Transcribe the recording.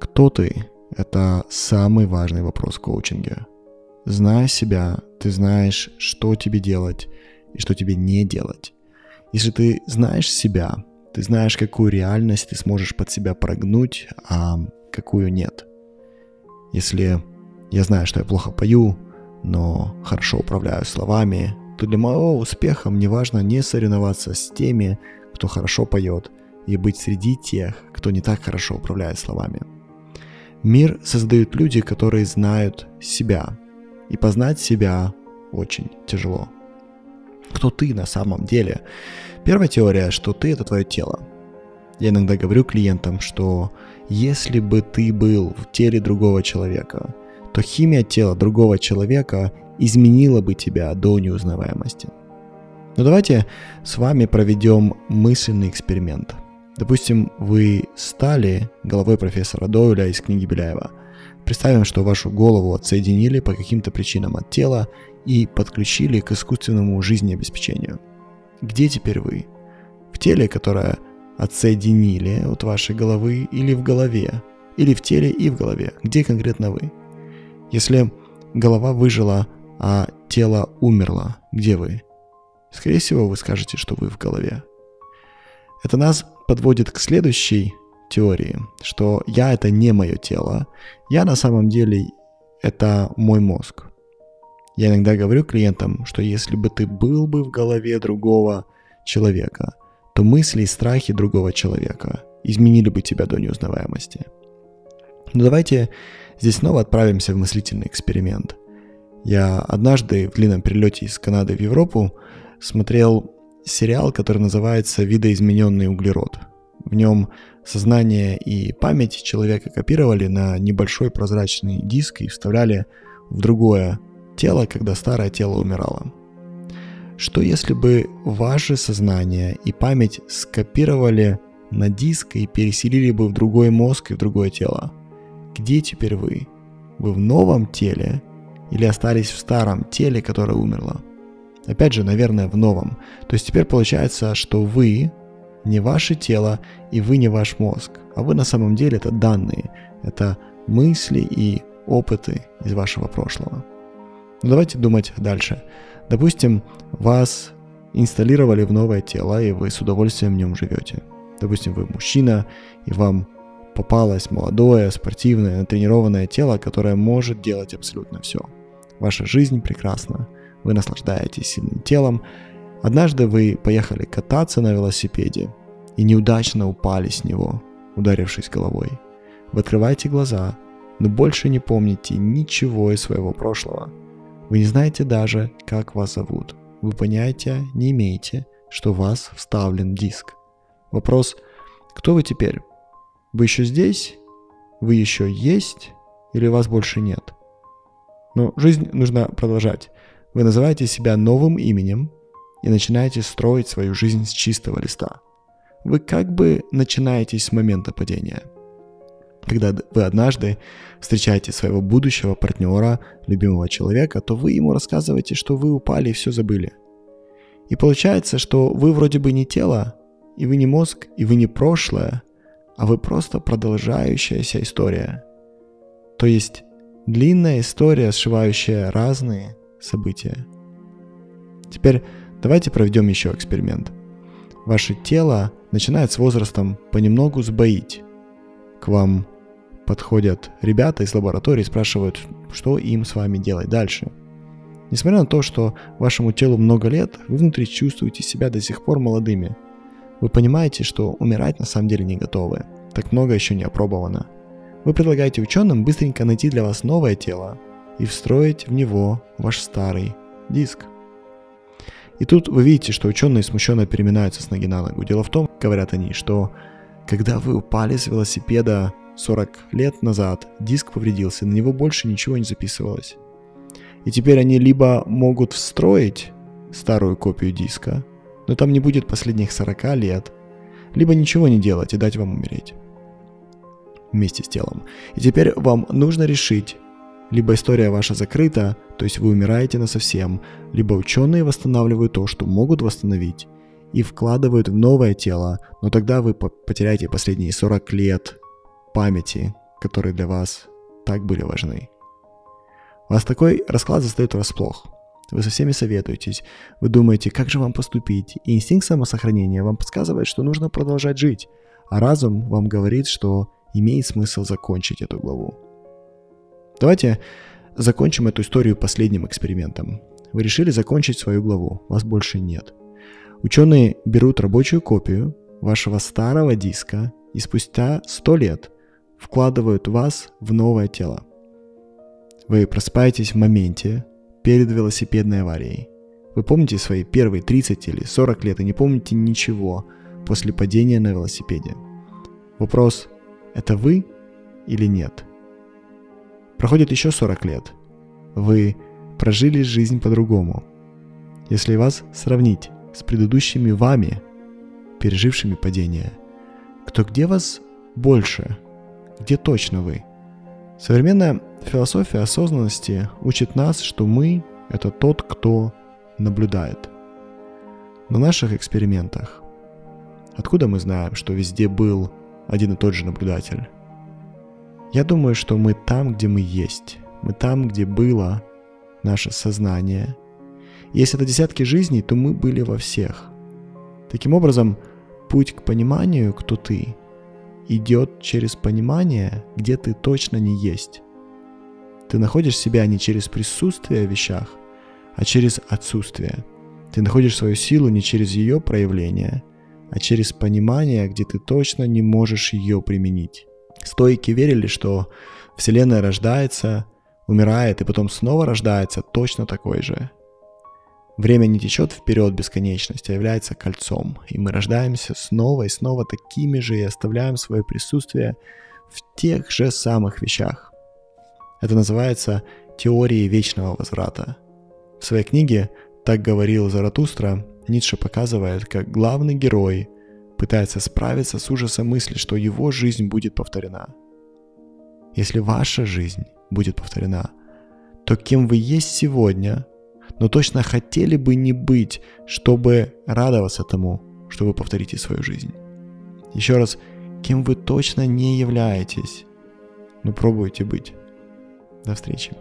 Кто ты? Это самый важный вопрос в коучинге. Зная себя, ты знаешь, что тебе делать и что тебе не делать. Если ты знаешь себя, ты знаешь, какую реальность ты сможешь под себя прогнуть, а какую нет. Если я знаю, что я плохо пою, но хорошо управляю словами, то для моего успеха мне важно не соревноваться с теми, кто хорошо поет, и быть среди тех, кто не так хорошо управляет словами. Мир создают люди, которые знают себя, и познать себя очень тяжело. Кто ты на самом деле? Первая теория, что ты это твое тело. Я иногда говорю клиентам, что если бы ты был в теле другого человека, то химия тела другого человека изменила бы тебя до неузнаваемости. Но давайте с вами проведем мысленный эксперимент. Допустим, вы стали головой профессора Дойля из книги Беляева. Представим, что вашу голову отсоединили по каким-то причинам от тела и подключили к искусственному жизнеобеспечению. Где теперь вы? В теле, которое отсоединили от вашей головы или в голове? Или в теле и в голове? Где конкретно вы? Если голова выжила, а тело умерло, где вы? Скорее всего, вы скажете, что вы в голове. Это нас подводит к следующей теории, что я это не мое тело, я на самом деле это мой мозг. Я иногда говорю клиентам, что если бы ты был бы в голове другого человека, то мысли и страхи другого человека изменили бы тебя до неузнаваемости. Но давайте здесь снова отправимся в мыслительный эксперимент. Я однажды в длинном перелете из Канады в Европу смотрел сериал, который называется «Видоизмененный углерод». В нем сознание и память человека копировали на небольшой прозрачный диск и вставляли в другое тело, когда старое тело умирало. Что если бы ваше сознание и память скопировали на диск и переселили бы в другой мозг и в другое тело? Где теперь вы? Вы в новом теле или остались в старом теле, которое умерло? Опять же, наверное, в новом. То есть теперь получается, что вы не ваше тело и вы не ваш мозг, а вы на самом деле это данные, это мысли и опыты из вашего прошлого. Но ну, давайте думать дальше. Допустим, вас инсталлировали в новое тело, и вы с удовольствием в нем живете. Допустим, вы мужчина, и вам попалось молодое, спортивное, натренированное тело, которое может делать абсолютно все. Ваша жизнь прекрасна, вы наслаждаетесь сильным телом. Однажды вы поехали кататься на велосипеде и неудачно упали с него, ударившись головой. Вы открываете глаза, но больше не помните ничего из своего прошлого. Вы не знаете даже, как вас зовут. Вы понятия не имеете, что у вас вставлен диск. Вопрос, кто вы теперь? Вы еще здесь? Вы еще есть? Или вас больше нет? Но жизнь нужно продолжать. Вы называете себя новым именем и начинаете строить свою жизнь с чистого листа. Вы как бы начинаете с момента падения. Когда вы однажды встречаете своего будущего партнера, любимого человека, то вы ему рассказываете, что вы упали и все забыли. И получается, что вы вроде бы не тело, и вы не мозг, и вы не прошлое, а вы просто продолжающаяся история. То есть длинная история, сшивающая разные события. Теперь давайте проведем еще эксперимент. Ваше тело начинает с возрастом понемногу сбоить. К вам подходят ребята из лаборатории и спрашивают, что им с вами делать дальше. Несмотря на то, что вашему телу много лет, вы внутри чувствуете себя до сих пор молодыми. Вы понимаете, что умирать на самом деле не готовы. Так много еще не опробовано. Вы предлагаете ученым быстренько найти для вас новое тело, и встроить в него ваш старый диск. И тут вы видите, что ученые смущенно переминаются с ноги на ногу. Дело в том, говорят они, что когда вы упали с велосипеда 40 лет назад, диск повредился, на него больше ничего не записывалось. И теперь они либо могут встроить старую копию диска, но там не будет последних 40 лет, либо ничего не делать и дать вам умереть вместе с телом. И теперь вам нужно решить, либо история ваша закрыта, то есть вы умираете на совсем, либо ученые восстанавливают то, что могут восстановить, и вкладывают в новое тело, но тогда вы потеряете последние 40 лет памяти которые для вас так были важны. Вас такой расклад застает врасплох. Вы со всеми советуетесь, вы думаете, как же вам поступить, и инстинкт самосохранения вам подсказывает, что нужно продолжать жить, а разум вам говорит, что имеет смысл закончить эту главу. Давайте закончим эту историю последним экспериментом. Вы решили закончить свою главу, вас больше нет. Ученые берут рабочую копию вашего старого диска и спустя 100 лет вкладывают вас в новое тело. Вы просыпаетесь в моменте перед велосипедной аварией. Вы помните свои первые 30 или 40 лет и не помните ничего после падения на велосипеде. Вопрос, это вы или нет? Проходит еще 40 лет. Вы прожили жизнь по-другому. Если вас сравнить с предыдущими вами, пережившими падение, кто где вас больше? Где точно вы? Современная философия осознанности учит нас, что мы — это тот, кто наблюдает. На наших экспериментах откуда мы знаем, что везде был один и тот же наблюдатель? Я думаю, что мы там, где мы есть. Мы там, где было наше сознание. Если это десятки жизней, то мы были во всех. Таким образом, путь к пониманию, кто ты, идет через понимание, где ты точно не есть. Ты находишь себя не через присутствие в вещах, а через отсутствие. Ты находишь свою силу не через ее проявление, а через понимание, где ты точно не можешь ее применить. Стойки верили, что Вселенная рождается, умирает и потом снова рождается точно такой же. Время не течет вперед бесконечности, а является кольцом, и мы рождаемся снова и снова такими же и оставляем свое присутствие в тех же самых вещах. Это называется теорией вечного возврата. В своей книге «Так говорил Заратустра» Ницше показывает, как главный герой пытается справиться с ужасом мысли, что его жизнь будет повторена. Если ваша жизнь будет повторена, то кем вы есть сегодня – но точно хотели бы не быть, чтобы радоваться тому, что вы повторите свою жизнь. Еще раз, кем вы точно не являетесь, но пробуйте быть. До встречи.